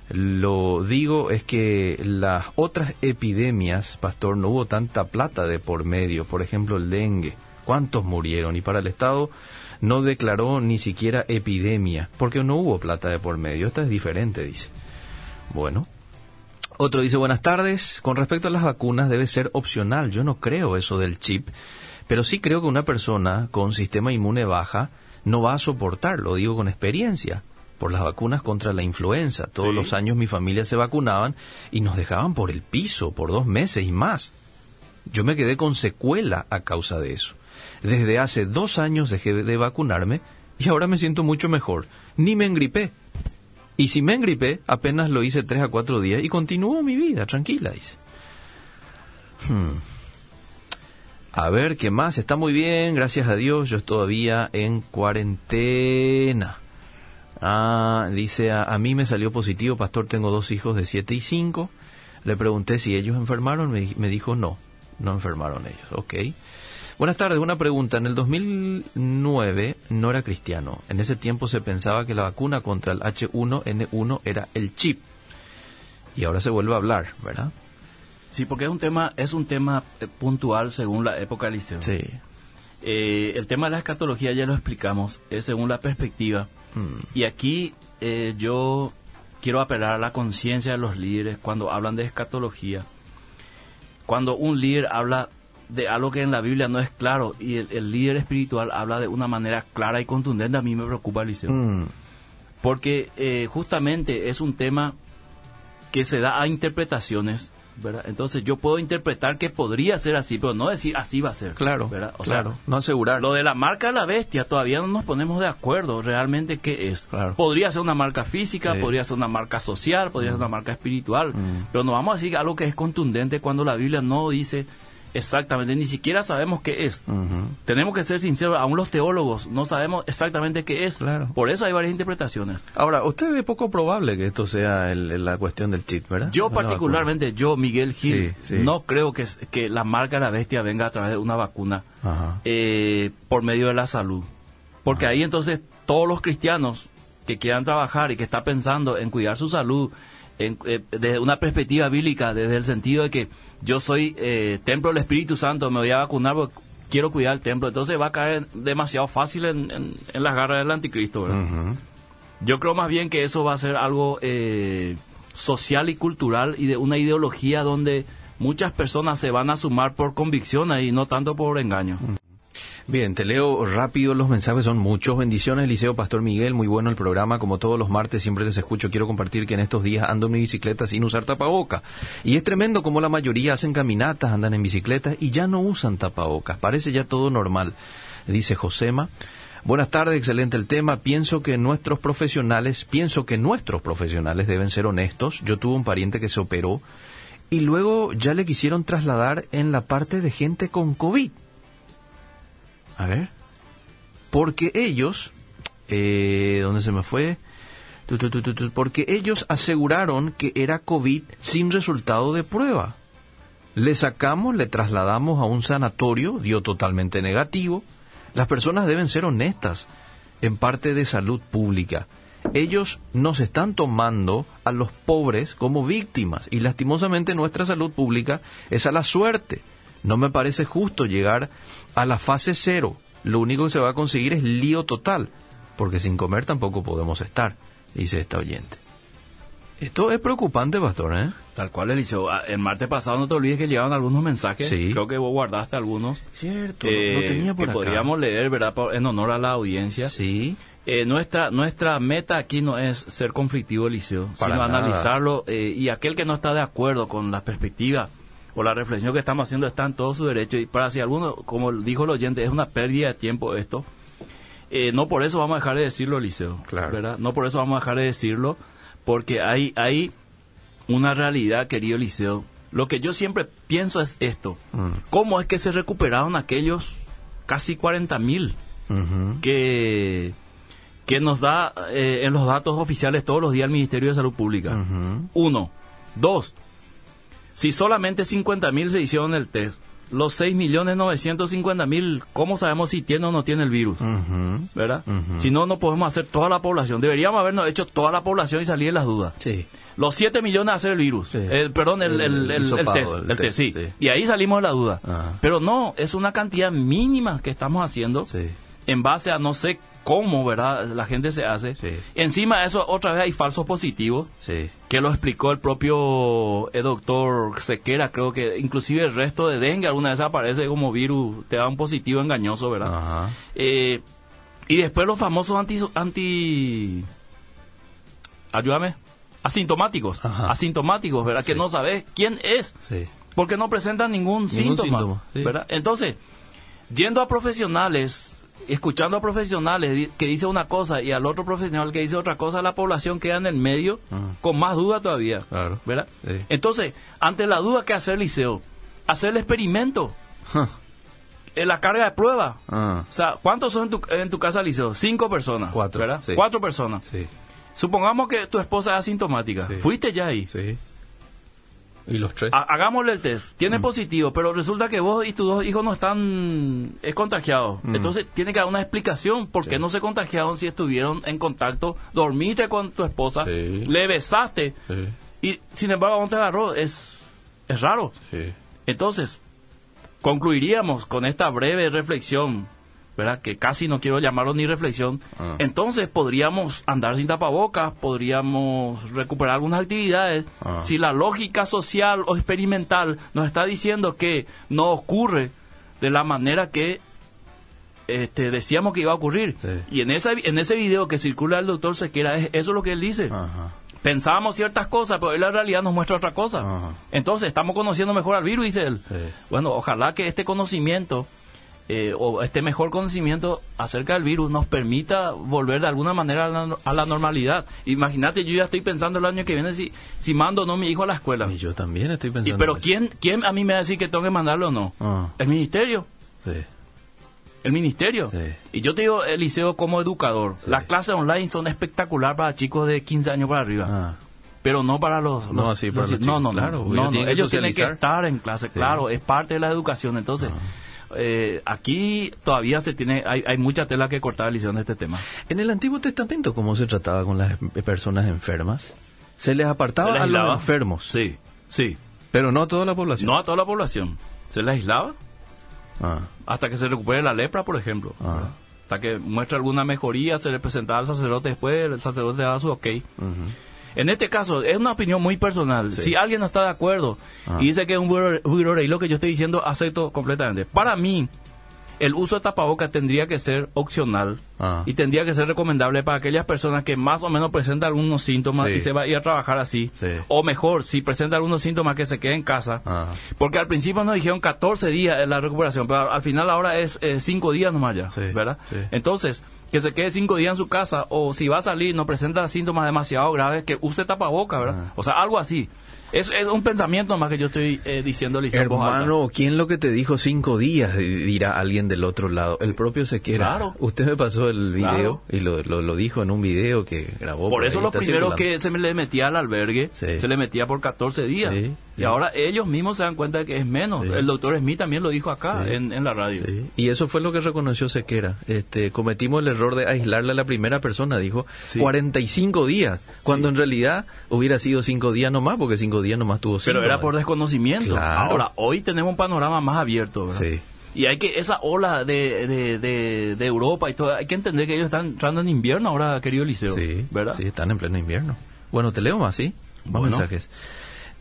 lo digo es que las otras epidemias, Pastor, no hubo tanta plata de por medio. Por ejemplo, el dengue. ¿Cuántos murieron? Y para el Estado no declaró ni siquiera epidemia, porque no hubo plata de por medio. Esta es diferente, dice. Bueno. Otro dice, buenas tardes. Con respecto a las vacunas, debe ser opcional. Yo no creo eso del chip, pero sí creo que una persona con sistema inmune baja no va a soportar, lo digo con experiencia, por las vacunas contra la influenza. Todos Sí. los años mi familia se vacunaban y nos dejaban por el piso por dos meses y más. Yo me quedé con secuela a causa de eso. Desde hace dos años dejé de vacunarme y ahora me siento mucho mejor. Ni me engripé. Y si me engripé, apenas lo hice tres a cuatro días y continúo mi vida, tranquila, dice. Hmm. A ver, ¿qué más? Está muy bien, gracias a Dios, yo estoy todavía en cuarentena. Ah, dice, a, a mí me salió positivo, pastor, tengo dos hijos de 7 y 5. Le pregunté si ellos enfermaron, me, me dijo no, no enfermaron ellos. Ok. Buenas tardes, una pregunta. En el 2009 no era cristiano. En ese tiempo se pensaba que la vacuna contra el H1N1 era el chip. Y ahora se vuelve a hablar, ¿verdad? Sí, porque es un tema, es un tema eh, puntual según la época del Liceo. Sí. Eh, el tema de la escatología ya lo explicamos, es según la perspectiva. Mm. Y aquí eh, yo quiero apelar a la conciencia de los líderes cuando hablan de escatología. Cuando un líder habla de algo que en la Biblia no es claro y el, el líder espiritual habla de una manera clara y contundente, a mí me preocupa, Eliseo. Mm. Porque eh, justamente es un tema que se da a interpretaciones, ¿verdad? Entonces yo puedo interpretar que podría ser así, pero no decir así va a ser. Claro, ¿verdad? O sea, claro. no asegurar. lo de la marca de la bestia, todavía no nos ponemos de acuerdo realmente qué es. Claro. Podría ser una marca física, Sí. podría ser una marca social, podría ser una marca espiritual, Mm. pero no vamos a decir algo que es contundente cuando la Biblia no dice exactamente, ni siquiera sabemos qué es. Tenemos que ser sinceros, aún los teólogos no sabemos exactamente qué es. Claro. Por eso hay varias interpretaciones. Ahora, usted ve poco probable que esto sea el- la cuestión del chip, ¿verdad? Yo particularmente, yo, Miguel Gil, Sí, sí. no creo que, que la marca de la bestia venga a través de una vacuna. Ajá. eh, por medio de la salud. Porque ahí entonces todos los cristianos que quieran trabajar y que están pensando en cuidar su salud en- eh, desde una perspectiva bíblica, desde el sentido de que yo soy eh, templo del Espíritu Santo, me voy a vacunar porque quiero cuidar el templo, entonces va a caer demasiado fácil en, en- en las garras del anticristo. Yo creo más bien que eso va a ser algo eh, social y cultural y de una ideología donde muchas personas se van a sumar por convicción y no tanto por engaño. Bien, te leo rápido los mensajes, son muchos. Bendiciones, Liceo Pastor Miguel, muy bueno el programa, como todos los martes siempre les escucho. Quiero compartir que en estos días ando en mi bicicleta sin usar tapaboca. Y es tremendo como la mayoría hacen caminatas, andan en bicicleta y ya no usan tapabocas. Parece ya todo normal, dice Josema. Buenas tardes, excelente el tema. Pienso que nuestros profesionales, pienso que nuestros profesionales deben ser honestos. Yo tuve un pariente que se operó y luego ya le quisieron trasladar en la parte de gente con COVID. A ver. Porque ellos, eh, ¿dónde se me fue? Porque ellos aseguraron que era COVID sin resultado de prueba. Le sacamos, le trasladamos a un sanatorio, dio totalmente negativo. Las personas deben ser honestas en parte de salud pública. Ellos nos están tomando a los pobres como víctimas y lastimosamente nuestra salud pública es a la suerte. No me parece justo llegar a la fase cero. Lo único que se va a conseguir es lío total, porque sin comer tampoco podemos estar, dice esta oyente. Esto es preocupante, pastor, ¿eh? Tal cual, Eliseo. Ah, El martes pasado no te olvides que llegaban algunos mensajes. Sí. Creo que vos guardaste algunos. Cierto, eh, lo tenía por que acá. podríamos leer, ¿verdad? En honor a la audiencia. Sí, Eh, nuestra, nuestra meta aquí no es ser conflictivo, Eliseo, Para sino nada. analizarlo. eh, y aquel que no está de acuerdo con la perspectiva o la reflexión que estamos haciendo está en todo su derecho. Y para si alguno, como dijo el oyente, es una pérdida de tiempo esto, Eh, no por eso vamos a dejar de decirlo, Liceo. Claro. ¿verdad? No por eso vamos a dejar de decirlo, porque hay, hay una realidad, querido Liceo. Lo que yo siempre pienso es esto. Mm. ¿Cómo es que se recuperaron aquellos casi 40 mil que, que nos da eh, en los datos oficiales todos los días el Ministerio de Salud Pública? Uno. Dos. Si solamente 50 mil se hicieron el test, los 6.950.000, ¿cómo sabemos si tiene o no tiene el virus? ¿Verdad? Si no, no podemos hacer toda la población. Deberíamos habernos hecho toda la población y salir de las dudas. Sí. Los 7 millones hacer el virus. Sí. Eh, perdón, el, El- el- test. sí. sí. Y ahí salimos de la duda. Pero no, es una cantidad mínima que estamos haciendo en base a no sé cómo, ¿verdad? La gente se hace. Sí. Encima de eso, otra vez hay falsos positivos Sí. que lo explicó el propio eh, doctor Sequera, creo que inclusive el resto de dengue alguna vez aparece como virus, te da un positivo engañoso, ¿verdad? Ajá. Eh, y después los famosos anti... anti ayúdame. Asintomáticos. Ajá. Asintomáticos, ¿verdad? Que no sabes quién es, Sí. porque no presentan ningún, síntoma, síntoma, sí. ¿verdad? Entonces, yendo a profesionales, escuchando a profesionales que dice una cosa y al otro profesional que dice otra cosa, la población queda en el medio Ajá. con más duda todavía. Claro. ¿Verdad? Sí. Entonces, ante la duda que hacer liceo, hacer el experimento, en la carga de prueba. Ah. O sea, ¿cuántos son en tu, en tu casa, Liceo? Cinco personas. Cuatro, ¿Verdad? sí. Cuatro personas. Sí. Supongamos que tu esposa es asintomática. Sí. Fuiste ya ahí. Sí. ¿Y los tres? Ha- Hagámosle el test. Tiene Mm. positivo, pero resulta que vos y tus dos hijos no están es contagiados. Mm. Entonces tiene que haber una explicación por qué no se contagiaron si estuvieron en contacto, dormiste con tu esposa, Sí. le besaste Sí. y sin embargo no te agarró. Es, es raro. Entonces, concluiríamos con esta breve reflexión, ¿verdad? Que casi no quiero llamarlo ni reflexión. Ah. Entonces, podríamos andar sin tapabocas, podríamos recuperar algunas actividades. Ah. Si la lógica social o experimental nos está diciendo que no ocurre de la manera que este, decíamos que iba a ocurrir. Sí. Y en, esa, en ese video que circula el doctor Sequera, es, eso es lo que él dice Ajá. pensábamos ciertas cosas, pero él la realidad nos muestra otra cosa. Ajá. Entonces, estamos conociendo mejor al virus, dice él. Sí. Bueno, ojalá que este conocimiento, eh, o este mejor conocimiento acerca del virus, nos permita volver de alguna manera a la, a la normalidad. Imagínate, yo ya estoy pensando el año que viene si, si mando o no mi hijo a la escuela. Y yo también estoy Y, pensando. pero en eso. ¿quién, ¿quién a mí me va a decir que tengo que mandarlo o no? Ah. El ministerio. Sí. El ministerio. Sí. Y yo te digo, Eliseo, como educador, Sí. las clases online son espectacular para chicos de 15 años para arriba. Ah. pero no para los, No, los- así para los chicos, no, no, claro, no, ellos no, tienen que tienen estar en clase, claro, es parte de la educación. Entonces, eh, aquí todavía se tiene, hay, hay mucha tela que cortar Eliseo en este tema. En el Antiguo Testamento, ¿cómo se trataba con las eh, personas enfermas? Se les apartaba ¿Se les a los enfermos, Sí, sí. pero no a toda la población. No a toda la población. Se les aislaba Ah. hasta que se recupere la lepra, por ejemplo. Ah. Hasta que muestre alguna mejoría, se le presentaba al sacerdote después, el sacerdote daba su ok. En este caso, es una opinión muy personal. Sí. Si alguien no está de acuerdo y dice que es un virus lo que yo estoy diciendo, acepto completamente. Para mí, el uso de tapabocas tendría que ser opcional y tendría que ser recomendable para aquellas personas que más o menos presentan algunos síntomas Sí. y se va a ir a trabajar así. Sí. O mejor, si presenta algunos síntomas, que se quede en casa. Porque al principio nos dijeron 14 días en la recuperación, pero al final ahora es 5 días nomás ya, ¿verdad? Entonces, que se quede 5 días en su casa o si va a salir no presenta síntomas demasiado graves, que use tapaboca, ¿verdad? Ah. O sea, algo así. Es, es un pensamiento más que yo estoy eh, diciendo, Liceo. Hermano, ¿quién lo que te dijo cinco días? Dirá alguien del otro lado. El propio Sequera. Claro. Usted me pasó el video Claro. y lo, lo, lo dijo en un video que grabó. Por eso ahí, lo primero circulando. que se me le metía al albergue, Sí. se le metía por 14 días. Sí, y ahora ellos mismos se dan cuenta de que es menos. Sí. El doctor Smith también lo dijo acá Sí. en, en la radio. Sí, Y eso fue lo que reconoció Sequera. Este, cometimos el error de aislarle a la primera persona, dijo, Sí. 45 días, cuando en realidad hubiera sido 5 días nomás, porque 5 días nomás tuvo Pero era por desconocimiento. Claro. Ahora, hoy tenemos un panorama más abierto, ¿verdad? Sí. Y hay que, esa ola de, de, de, de Europa y todo, hay que entender que ellos están entrando en invierno ahora, querido Liceo. Sí, ¿verdad? sí, están en pleno invierno. Bueno, te leo más, ¿sí? Más Bueno. mensajes.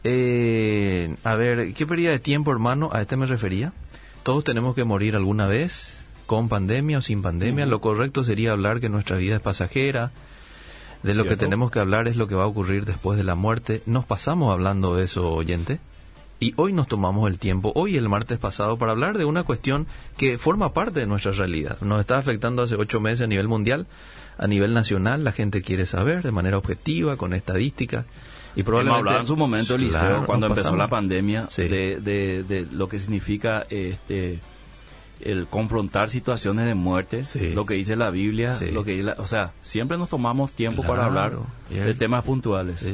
Eh, a ver, ¿qué pérdida de tiempo, hermano? A este me refería. Todos tenemos que morir alguna vez, con pandemia o sin pandemia. Lo correcto sería hablar que nuestra vida es pasajera. De lo que tenemos que hablar es lo que va a ocurrir después de la muerte. ¿Nos pasamos hablando de eso, oyente? Y hoy nos tomamos el tiempo, hoy el martes pasado, para hablar de una cuestión que forma parte de nuestra realidad. Nos está afectando hace ocho meses a nivel mundial, a nivel nacional, la gente quiere saber de manera objetiva, con estadísticas. Y probablemente... Hemos hablado en su momento, Eliseo, cuando empezó la pandemia, de, de, de, lo que significa este el confrontar situaciones de muerte, lo que dice la Biblia, lo que o sea, siempre nos tomamos tiempo para hablar de temas puntuales.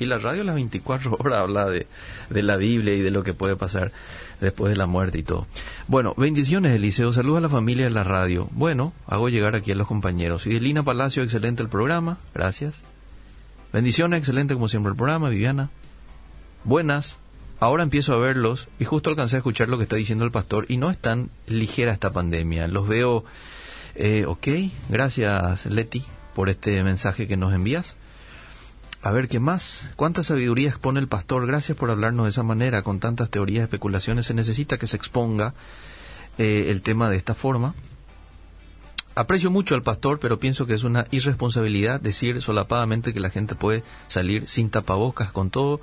Y la radio las 24 horas habla de, de, la Biblia y de lo que puede pasar después de la muerte y todo. Bueno, bendiciones Eliseo, saludos a la familia de la radio. Bueno, hago llegar aquí a los compañeros. Y de Lina Palacio, excelente el programa, gracias. Bendiciones, excelente como siempre el programa, Viviana. Buenas, ahora empiezo a verlos y justo alcancé a escuchar lo que está diciendo el pastor y no es tan ligera esta pandemia. Los veo, eh, ok, gracias Leti por este mensaje que nos envías. A ver, ¿qué más? ¿Cuánta sabiduría expone el pastor? Gracias por hablarnos de esa manera, con tantas teorías, especulaciones. Se necesita que se exponga eh, el tema de esta forma. Aprecio mucho al pastor, pero pienso que es una irresponsabilidad decir solapadamente que la gente puede salir sin tapabocas con todo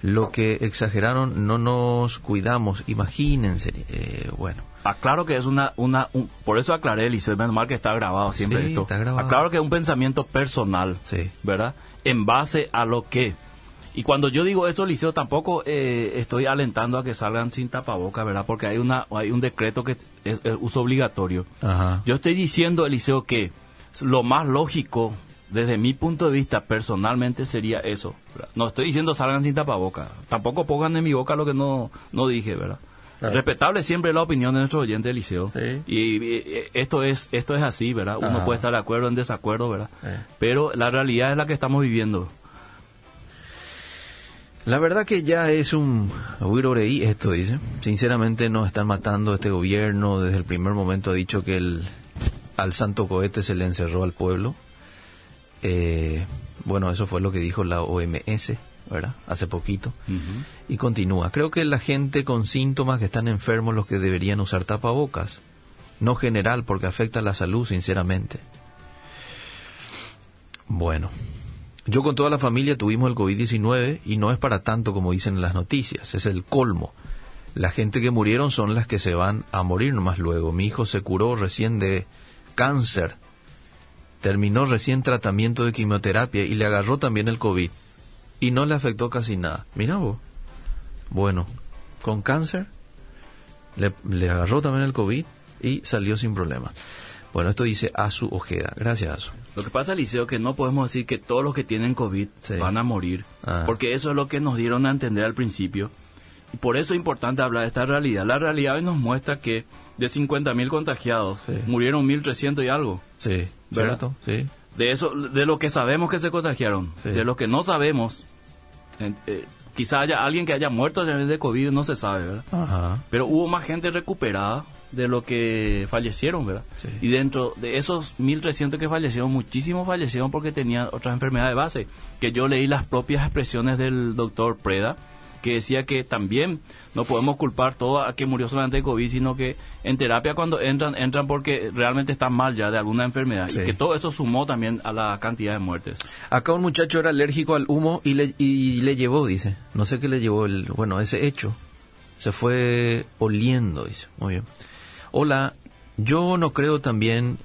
lo que exageraron, no nos cuidamos, imagínense, eh, bueno. Aclaro que es una, una por eso aclaré, Eliseo, menos mal que está grabado siempre esto. Está grabado. Aclaro que es un pensamiento personal, sí. ¿verdad? En base a lo que... Y cuando yo digo eso, Eliseo, tampoco eh, estoy alentando a que salgan sin tapaboca, ¿verdad? Porque hay, una, hay un decreto que es, uso obligatorio. Yo estoy diciendo, Eliseo, que lo más lógico desde mi punto de vista, personalmente sería eso. No estoy diciendo salgan sin tapaboca. Tampoco pongan en mi boca lo que no, no dije, ¿verdad? Respetable siempre la opinión de nuestro oyente del liceo. Y, esto es esto es así, ¿verdad? Uno puede estar de acuerdo en desacuerdo, ¿verdad? Pero la realidad es la que estamos viviendo. La verdad que ya es un reí esto, dice. Sinceramente nos están matando este gobierno. Desde el primer momento ha dicho que el, al santo cohete se le encerró al pueblo. Eh, bueno, eso fue lo que dijo la OMS, ¿verdad? Hace poquito. Y continúa. Creo que la gente con síntomas que están enfermos los que deberían usar tapabocas. No general, porque afecta la salud, sinceramente. Bueno, yo con toda la familia tuvimos el COVID-19 y no es para tanto como dicen las noticias, es el colmo. La gente que murieron son las que se van a morir nomás luego. Mi hijo se curó recién de cáncer terminó recién tratamiento de quimioterapia y le agarró también el COVID y no le afectó casi nada. Mira vos. Bueno, con cáncer le, agarró también el COVID y salió sin problemas. Bueno, esto dice Asu Ojeda. Gracias, Asu. Lo que pasa, Liceo, que no podemos decir que todos los que tienen COVID van a morir, ah. porque eso es lo que nos dieron a entender al principio. Y por eso es importante hablar de esta realidad. La realidad hoy nos muestra que de 50.000 contagiados, murieron 1.300 y algo. Sí, ¿cierto? Sí. De eso, de lo que sabemos que se contagiaron, de lo que no sabemos, eh, quizá haya alguien que haya muerto de COVID, no se sabe, ¿verdad? Ajá. Pero hubo más gente recuperada de lo que fallecieron, ¿verdad? Y dentro de esos 1.300 que fallecieron, muchísimos fallecieron porque tenían otras enfermedades de base, que yo leí las propias expresiones del doctor Preda, que decía que también no podemos culpar todo a que murió solamente de COVID, sino que en terapia cuando entran, entran porque realmente están mal ya de alguna enfermedad. Y que todo eso sumó también a la cantidad de muertes. Acá un muchacho era alérgico al humo y le, y le llevó, dice. No sé qué le llevó, el, bueno, ese hecho. Se fue oliendo, dice. Muy bien. Hola, yo no creo también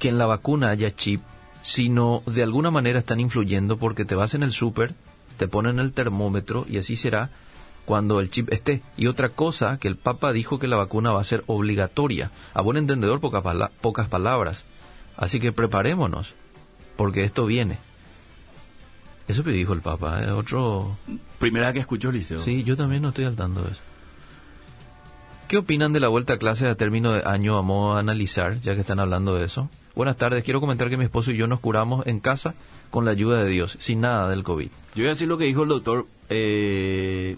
que en la vacuna haya chip, sino de alguna manera están influyendo porque te vas en el súper, te ponen el termómetro y así será cuando el chip esté. Y otra cosa, que el Papa dijo que la vacuna va a ser obligatoria. A buen entendedor, pocas palabras. Así que preparémonos, porque esto viene. Eso que dijo el Papa, ¿eh? otro... Primera que escucho, Liceo. Sí, yo también no estoy al tanto de eso. ¿Qué opinan de la vuelta a clases a término de año? Vamos a analizar, ya que están hablando de eso. Buenas tardes, quiero comentar que mi esposo y yo nos curamos en casa con la ayuda de Dios, sin nada del COVID. Yo voy a decir lo que dijo el doctor eh,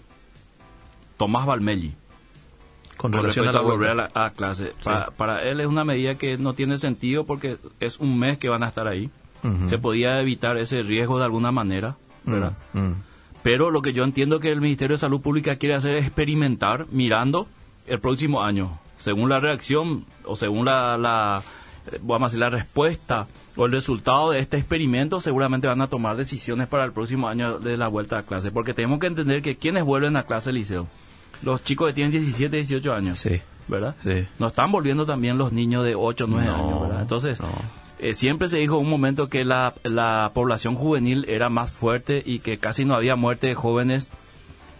Tomás Balmelli. Con relación a la volver a, clase. Para, él es una medida que no tiene sentido porque es un mes que van a estar ahí. Se podía evitar ese riesgo de alguna manera, ¿verdad? Mm, mm. Pero lo que yo entiendo que el Ministerio de Salud Pública quiere hacer es experimentar mirando el próximo año. Según la reacción o según la, eh, vamos a decir, la respuesta o el resultado de este experimento, seguramente van a tomar decisiones para el próximo año de la vuelta a clase. Porque tenemos que entender que quienes vuelven a clase liceo, los chicos que tienen 17, 18 años, Sí. ¿verdad? Sí. No están volviendo también los niños de 8, 9 No, años, ¿verdad? Entonces, no. eh, siempre se dijo un momento que la, la población juvenil era más fuerte y que casi no había muerte de jóvenes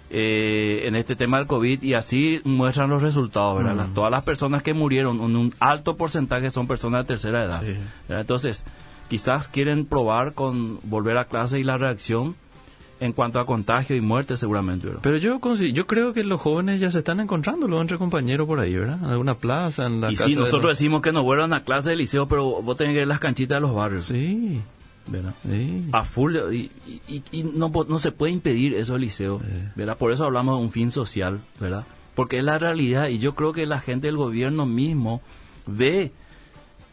eh, en este tema del COVID y así muestran los resultados, ¿verdad? Las- todas las personas que murieron, un, un alto porcentaje son personas de tercera edad. Entonces, quizás quieren probar con volver a clase y la reacción en cuanto a contagio y muerte seguramente, ¿verdad? Pero yo yo creo que los jóvenes ya se están encontrando luego entre compañeros por ahí, ¿verdad? En alguna plaza, en la y casa sí, nosotros los- decimos que no vuelvan a clase de liceo, pero vos tenés que ir a las canchitas de los barrios, Sí, ¿verdad? sí. a full y, y- y- y no, no se puede impedir eso del liceo, ¿verdad? Por eso hablamos de un fin social, ¿verdad? Porque es la realidad y yo creo que la gente del gobierno mismo ve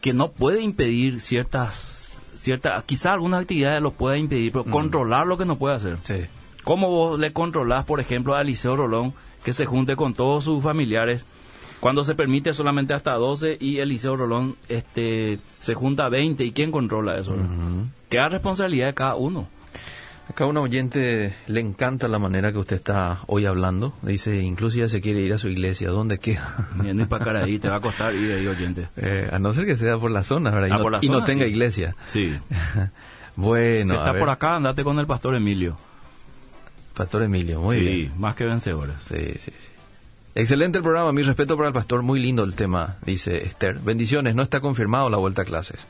que no puede impedir ciertas, ciertas, quizás algunas actividades lo pueda impedir, pero controlar lo que no puede hacer. Sí. ¿Cómo vos le controlás, por ejemplo, al Liceo Rolón que se junte con todos sus familiares cuando se permite solamente hasta 12 y el Liceo Rolón este, se junta a 20? ¿Y quién controla eso? Queda responsabilidad de cada uno. Acá un oyente le encanta la manera que usted está hoy hablando. Dice, incluso ya se quiere ir a su iglesia. ¿Dónde queda? Y para ahí, te va a costar ir ahí, oyente. Eh, a no ser que sea por la zona, ¿verdad? Y, Ah, no, por la y no zona, tenga sí. iglesia. Sí. bueno, si a está ver. por acá, andate con el pastor Emilio. Pastor Emilio, muy sí, bien. más que vencedores. Sí, sí, sí. Excelente el programa, mi respeto para el pastor, muy lindo el tema, dice Esther. Bendiciones, no está confirmado la vuelta a clases.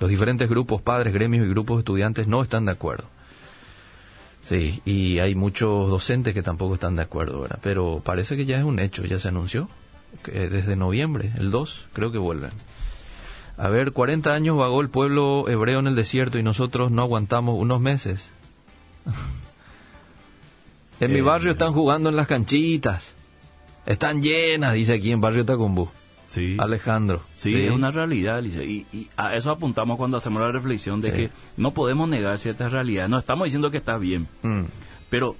Los diferentes grupos, padres, gremios y grupos de estudiantes no están de acuerdo. Sí, y hay muchos docentes que tampoco están de acuerdo, ¿verdad? Pero parece que ya es un hecho, ya se anunció, que desde noviembre, el 2, creo que vuelven. A ver, 40 años vagó el pueblo hebreo en el desierto y nosotros no aguantamos unos meses. En mi Eh, barrio están jugando en las canchitas. Están llenas, dice aquí en Barrio Tacumbú. Sí. Alejandro. Sí, es una realidad, Alicia, y, y a eso apuntamos cuando hacemos la reflexión de Sí. que no podemos negar ciertas realidades. No estamos diciendo que está bien, Mm, pero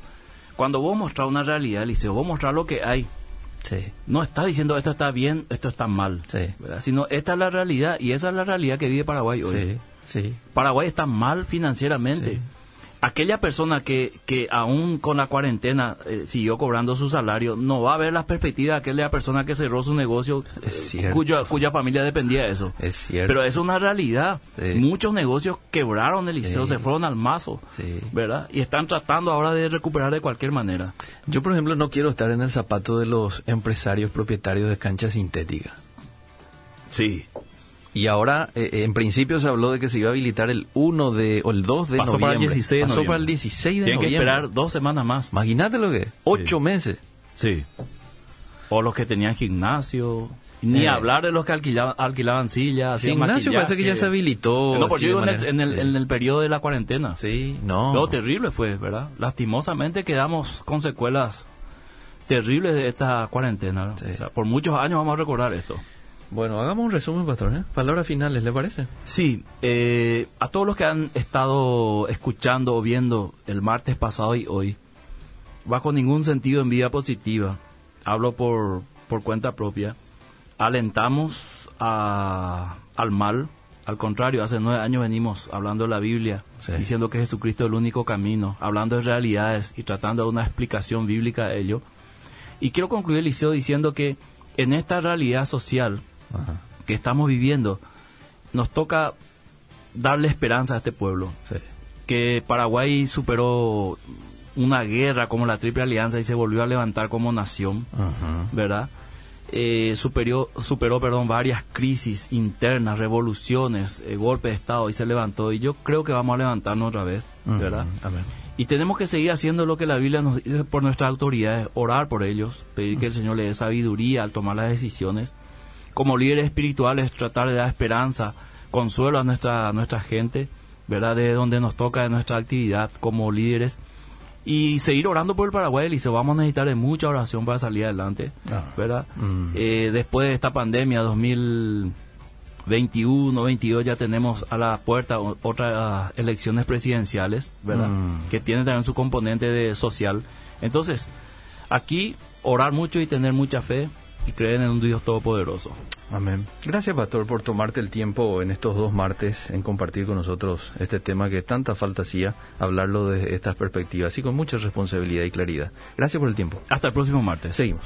cuando vos mostrás una realidad, Liceo, vos mostrás lo que hay. sí, No está diciendo esto está bien, esto está mal, Sí. sino esta es la realidad y esa es la realidad que vive Paraguay hoy. sí, sí. Paraguay está mal financieramente. Aquella persona que, que aún con la cuarentena eh, siguió cobrando su salario, no va a ver las perspectivas de aquella persona que cerró su negocio, eh, cuya, cuya familia dependía de eso. Es cierto. Pero es una realidad. Sí. Muchos negocios quebraron el liceo, Sí. se fueron al mazo, Sí. ¿verdad? Y están tratando ahora de recuperar de cualquier manera. Yo, por ejemplo, no quiero estar en el zapato de los empresarios propietarios de canchas sintéticas. Sí. Y ahora, eh, en principio se habló de que se iba a habilitar el 1 de, o el 2 de Pasó noviembre. para el 16 de Pasó noviembre. para el 16 de Tienen que esperar dos semanas más. Imagínate lo que es. Ocho meses. Sí. O los que tenían gimnasio. Ni Eh. hablar de los que alquilaban, alquilaban sillas, Gimnasio parece que ya se habilitó. No, porque yo digo en el, en, el, sí. en el periodo de la cuarentena. Sí, no. Lo terrible fue, ¿verdad? Lastimosamente quedamos con secuelas terribles de esta cuarentena. ¿no? Sí. O sea, por muchos años vamos a recordar esto. Bueno, hagamos un resumen, pastor. ¿eh? Palabras finales, ¿le parece? Sí, eh, a todos los que han estado escuchando o viendo el martes pasado y hoy, bajo ningún sentido en vida positiva, hablo por, por cuenta propia, alentamos a- al mal. Al contrario, hace nueve años venimos hablando de la Biblia, Sí. diciendo que Jesucristo es el único camino, hablando de realidades y tratando de una explicación bíblica de ello. Y quiero concluir, Liceo, diciendo que en esta realidad social Ajá. que estamos viviendo, nos toca darle esperanza a este pueblo. Sí. Que Paraguay superó una guerra como la Triple Alianza y se volvió a levantar como nación, Ajá. ¿verdad? Eh, superó, superó perdón, varias crisis internas, revoluciones, eh, golpes de Estado y se levantó. Y yo creo que vamos a levantarnos otra vez, ¿verdad? Amén. Y tenemos que seguir haciendo lo que la Biblia nos dice por nuestras autoridades, orar por ellos, pedir que el Señor le dé sabiduría al tomar las decisiones. Como líderes espirituales, tratar de dar esperanza, consuelo a nuestra, a nuestra gente, ¿verdad? De donde nos toca de nuestra actividad como líderes. Y seguir orando por el Paraguay, y se vamos a necesitar de mucha oración para salir adelante, Ah. ¿verdad? Mm. Eh, después de esta pandemia 2021, 22 ya tenemos a la puerta otras elecciones presidenciales, ¿verdad? Mm. Que tienen también su componente de social. Entonces, aquí orar mucho y tener mucha fe y creer en un Dios todopoderoso. Amén. Gracias, Pastor, por tomarte el tiempo en estos dos martes en compartir con nosotros este tema que tanta falta hacía, hablarlo desde estas perspectivas y con mucha responsabilidad y claridad. Gracias por el tiempo. Hasta el próximo martes. Seguimos.